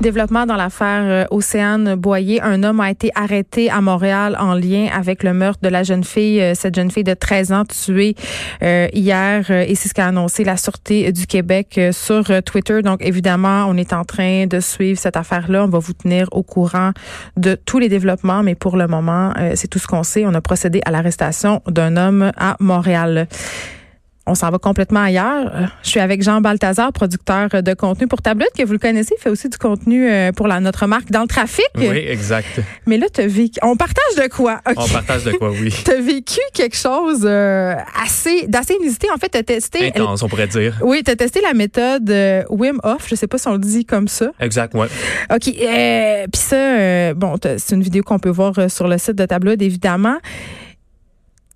Développement dans l'affaire euh, Océane Boyer. Un homme a été arrêté à Montréal en lien avec le meurtre de la jeune fille, euh, cette jeune fille de 13 ans tuée euh, hier. et c'est ce qu'a annoncé la Sûreté du Québec sur Twitter. Donc, évidemment, on est en train de suivre cette affaire-là. On va vous tenir au courant de tous les développements. Mais pour le moment, c'est tout ce qu'on sait. On a procédé à l'arrestation d'un homme à Montréal on s'en va complètement ailleurs. Euh, je suis avec Jean Balthazar, producteur de contenu pour Tablette, que vous le connaissez, il fait aussi du contenu euh, pour la, notre marque dans le trafic. Oui, exact. Mais là, tu vécu. On partage de quoi? On partage de quoi, oui. tu as vécu quelque chose euh, assez d'assez inusité. En fait, tu as testé. Intense, on pourrait dire. Oui, tu as testé la méthode Wim Hof. Je sais pas si on le dit comme ça. Exact, oui. OK. Puis ça, bon, c'est une vidéo qu'on peut voir sur le site de Tableau, évidemment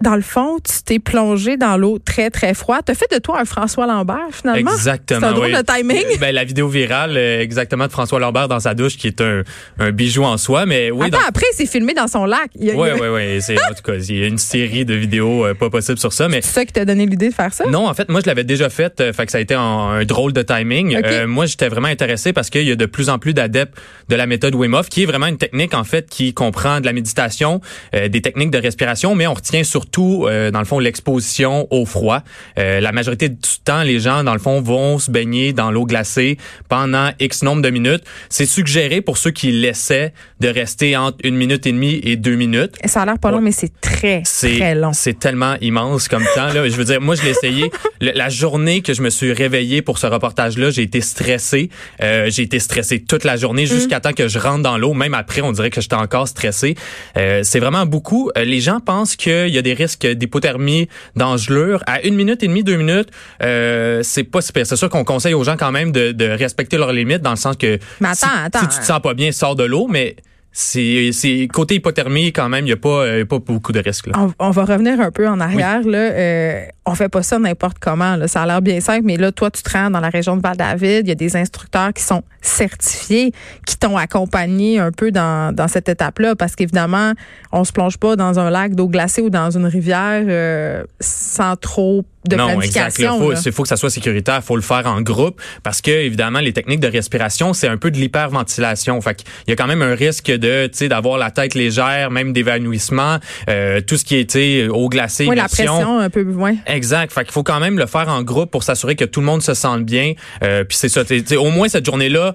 dans le fond, tu t'es plongé dans l'eau très, très froide. Tu as fait de toi un François Lambert, finalement. Exactement. C'est un drôle de timing. Euh, ben, la vidéo virale, euh, exactement, de François Lambert dans sa douche, qui est un, un bijou en soi. Mais oui. Attends, après, c'est filmé dans son lac. Oui, oui, oui. En tout cas, il y a une série de vidéos euh, pas possibles sur ça. Mais... C'est ça qui t'a donné l'idée de faire ça? Non, en fait, moi, je l'avais déjà fait. fait que ça a été un, drôle de timing. moi, j'étais vraiment intéressé parce qu'il y a de plus en plus d'adeptes de la méthode Wim Hof, qui est vraiment une technique, en fait, qui comprend de la méditation, des techniques de respiration, mais on retient surtout, dans le fond, l'exposition au froid. Euh, la majorité du temps, les gens, dans le fond, vont se baigner dans l'eau glacée pendant X nombre de minutes. C'est suggéré pour ceux qui laissaient de rester entre une minute et demie et deux minutes. Ça a l'air pas long, mais c'est très, très long. C'est tellement immense comme temps. Là. Je veux dire, moi, je l'ai essayé. la journée que je me suis réveillé pour ce reportage-là, j'ai été stressé. Euh, j'ai été stressé toute la journée jusqu'à mm. temps que je rentre dans l'eau. Même après, on dirait que j'étais encore stressé. Euh, c'est vraiment beaucoup. Euh, les gens pensent qu'il y a des risques d'hypothermie d'engelure. À une minute et demie, deux minutes, euh, c'est pas super. C'est sûr qu'on conseille aux gens quand même de, de, respecter leurs limites dans le sens que mais attends, si, attends, si tu te sens pas bien, sors de l'eau, mais c'est côté hypothermie quand même il y a pas euh, pas beaucoup de risques On, on, va revenir un peu en arrière là euh, on fait pas ça n'importe comment là. ça a l'air bien simple mais là toi tu te rends dans la région de Val-David il y a des instructeurs qui sont certifiés qui t'ont accompagné un peu dans, dans cette étape là parce qu'évidemment on se plonge pas dans un lac d'eau glacée ou dans une rivière euh, sans trop de non, exact. Il faut, faut, que ça soit sécuritaire. Il faut le faire en groupe parce que, évidemment, les techniques de respiration, c'est un peu de l'hyperventilation. Fait qu'il y a quand même un risque de, tu sais, d'avoir la tête légère, même d'évanouissement, euh, tout ce qui est, tu sais, eau glacée, oui, la pression un peu, moins. Exact. Fait qu'il faut quand même le faire en groupe pour s'assurer que tout le monde se sente bien. Euh, puis c'est ça, au moins cette journée-là,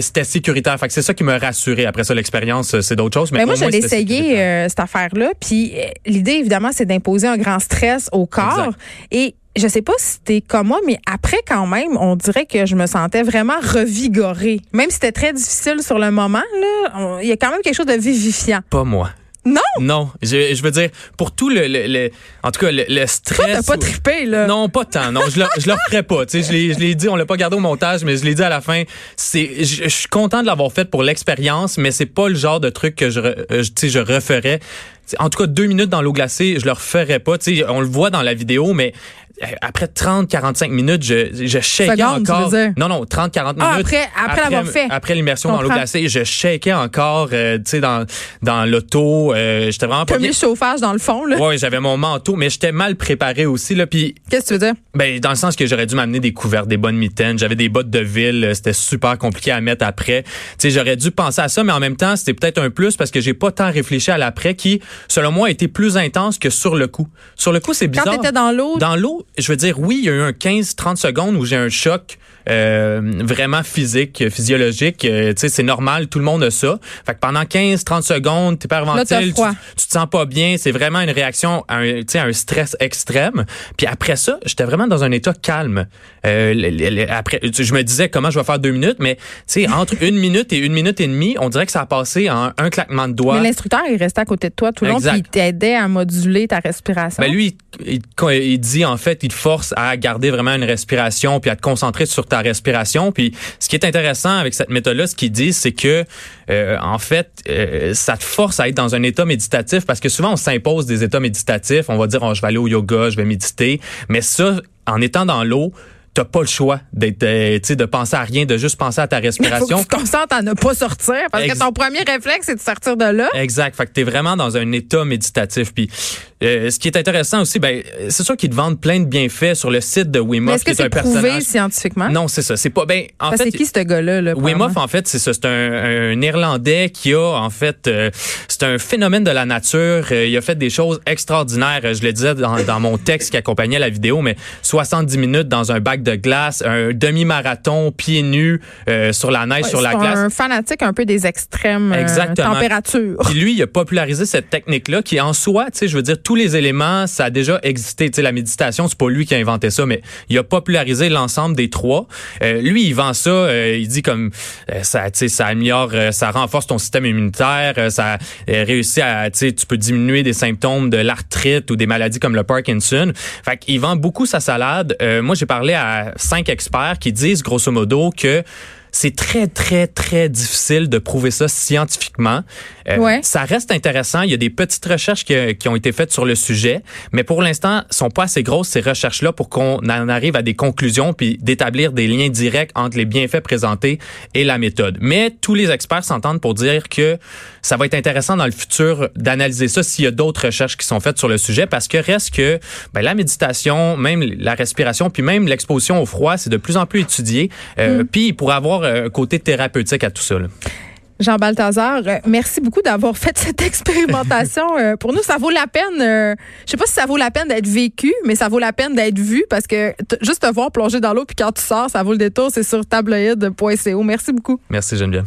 c'était sécuritaire. Fait que c'est ça qui m'a rassuré. Après ça, l'expérience, euh, c'est d'autres choses. Mais, moi, je l'ai essayé, euh, cette affaire-là. Puis euh, l'idée, évidemment, c'est d'imposer un grand stress au corps. Et je sais pas si c'était comme moi, mais après, quand même, on dirait que je me sentais vraiment revigorée. Même si c'était très difficile sur le moment, là, il y a quand même quelque chose de vivifiant. Pas moi. Non? Non. Je, je veux dire, pour tout le, le, en tout cas, le, le stress. Toi, t'as pas trippé, là. Non, pas tant. Non, je le, je le ferais pas. Tu sais, je l'ai dit, on l'a pas gardé au montage, mais je l'ai dit à la fin. C'est, je, suis content de l'avoir fait pour l'expérience, mais c'est pas le genre de truc que je, euh, tu sais, je referais. En tout cas, deux minutes dans l'eau glacée, je le referais pas. Tu sais, on le voit dans la vidéo, mais après 30 45 minutes je je encore. non non 30 40 ah, minutes après après, l'avoir fait. après l'immersion dans l'eau glacée je shakeais encore euh, tu sais dans dans l'auto euh, j'étais vraiment pas le chauffage dans le fond là? Ouais j'avais mon manteau mais j'étais mal préparé aussi là puis qu'est-ce que tu veux dire? Ben dans le sens que j'aurais dû m'amener des couverts des bonnes mitaines j'avais des bottes de ville c'était super compliqué à mettre après. Tu sais j'aurais dû penser à ça mais en même temps c'était peut-être un plus parce que j'ai pas tant réfléchi à l'après qui selon moi était plus intense que sur le coup. Sur le coup c'est bizarre. quand t'étais dans l'eau dans l'eau je veux dire, oui, il y a eu un 15-30 secondes où j'ai un choc vraiment physique, physiologique. Euh, tu sais, c'est normal, tout le monde a ça. Fait que pendant 15-30 secondes, t'es hyperventile, tu, tu te sens pas bien. C'est vraiment une réaction à un, à un stress extrême. Puis après ça, j'étais vraiment dans un état calme. Euh, après, je me disais comment je vais faire deux minutes, mais tu sais, entre une minute et une minute et demie, on dirait que ça a passé en un claquement de doigts. Mais l'instructeur, il restait à côté de toi tout le long, puis il t'aidait à moduler ta respiration. Ben lui, il, il, dit en fait, il te force à garder vraiment une respiration puis à te concentrer sur ta respiration. Puis ce qui est intéressant avec cette méthode-là, ce qu'ils disent, c'est que euh, en fait, euh, ça te force à être dans un état méditatif parce que souvent on s'impose des états méditatifs. On va dire, oh, je vais aller au yoga, je vais méditer, mais ça, en étant dans l'eau, t'as pas le choix d'être, euh, de penser à rien, de juste penser à ta respiration. Faut que tu te concentres à ne pas sortir parce que ton premier réflexe c'est de sortir de là. Exact. Fait que t'es vraiment dans un état méditatif. Puis Euh, ce qui est intéressant aussi, ben, c'est sûr qu'ils te vendent plein de bienfaits sur le site de Wim Hof, qui est, un prouvé scientifiquement? Non, c'est ça. C'est pas. Ben, en fait, c'est qui ce gars-là? Là, Wim Hof, en fait, c'est ça. C'est un, un, Irlandais qui a, en fait, euh, c'est un phénomène de la nature. Euh, il a fait des choses extraordinaires. Je le disais dans, dans mon texte qui accompagnait la vidéo, mais 70 minutes dans un bac de glace, un demi-marathon pieds nus sur la neige, sur la glace. Un fanatique un peu des extrêmes températures. Puis lui, il a popularisé cette technique-là qui, en soi, tu sais, je veux dire, tous les éléments, ça a déjà existé. Tu sais, la méditation, c'est pas lui qui a inventé ça, mais il a popularisé l'ensemble des trois. Euh, lui, il vend ça, euh, il dit comme euh, ça, tu sais, ça améliore, ça renforce ton système immunitaire, ça réussit à, tu sais, tu peux diminuer des symptômes de l'arthrite ou des maladies comme le Parkinson. Fait qu'il vend beaucoup sa salade. moi, j'ai parlé à cinq experts qui disent grosso modo que c'est très, très, très difficile de prouver ça scientifiquement. Euh, ça reste intéressant. Il y a des petites recherches qui, ont été faites sur le sujet, mais pour l'instant, sont pas assez grosses ces recherches-là pour qu'on en arrive à des conclusions puis d'établir des liens directs entre les bienfaits présentés et la méthode. Mais tous les experts s'entendent pour dire que ça va être intéressant dans le futur d'analyser ça s'il y a d'autres recherches qui sont faites sur le sujet parce que reste que ben, la méditation, même la respiration, puis même l'exposition au froid, c'est de plus en plus étudié. Euh, mm. Puis pour avoir un côté thérapeutique à tout ça. Jean Balthazar, euh, merci beaucoup d'avoir fait cette expérimentation. Euh, pour nous, ça vaut la peine. Euh, je sais pas si ça vaut la peine d'être vécu, mais ça vaut la peine d'être vu parce que juste te voir plonger dans l'eau puis quand tu sors, ça vaut le détour. C'est sur tabloïd.co. Merci beaucoup. Merci Geneviève.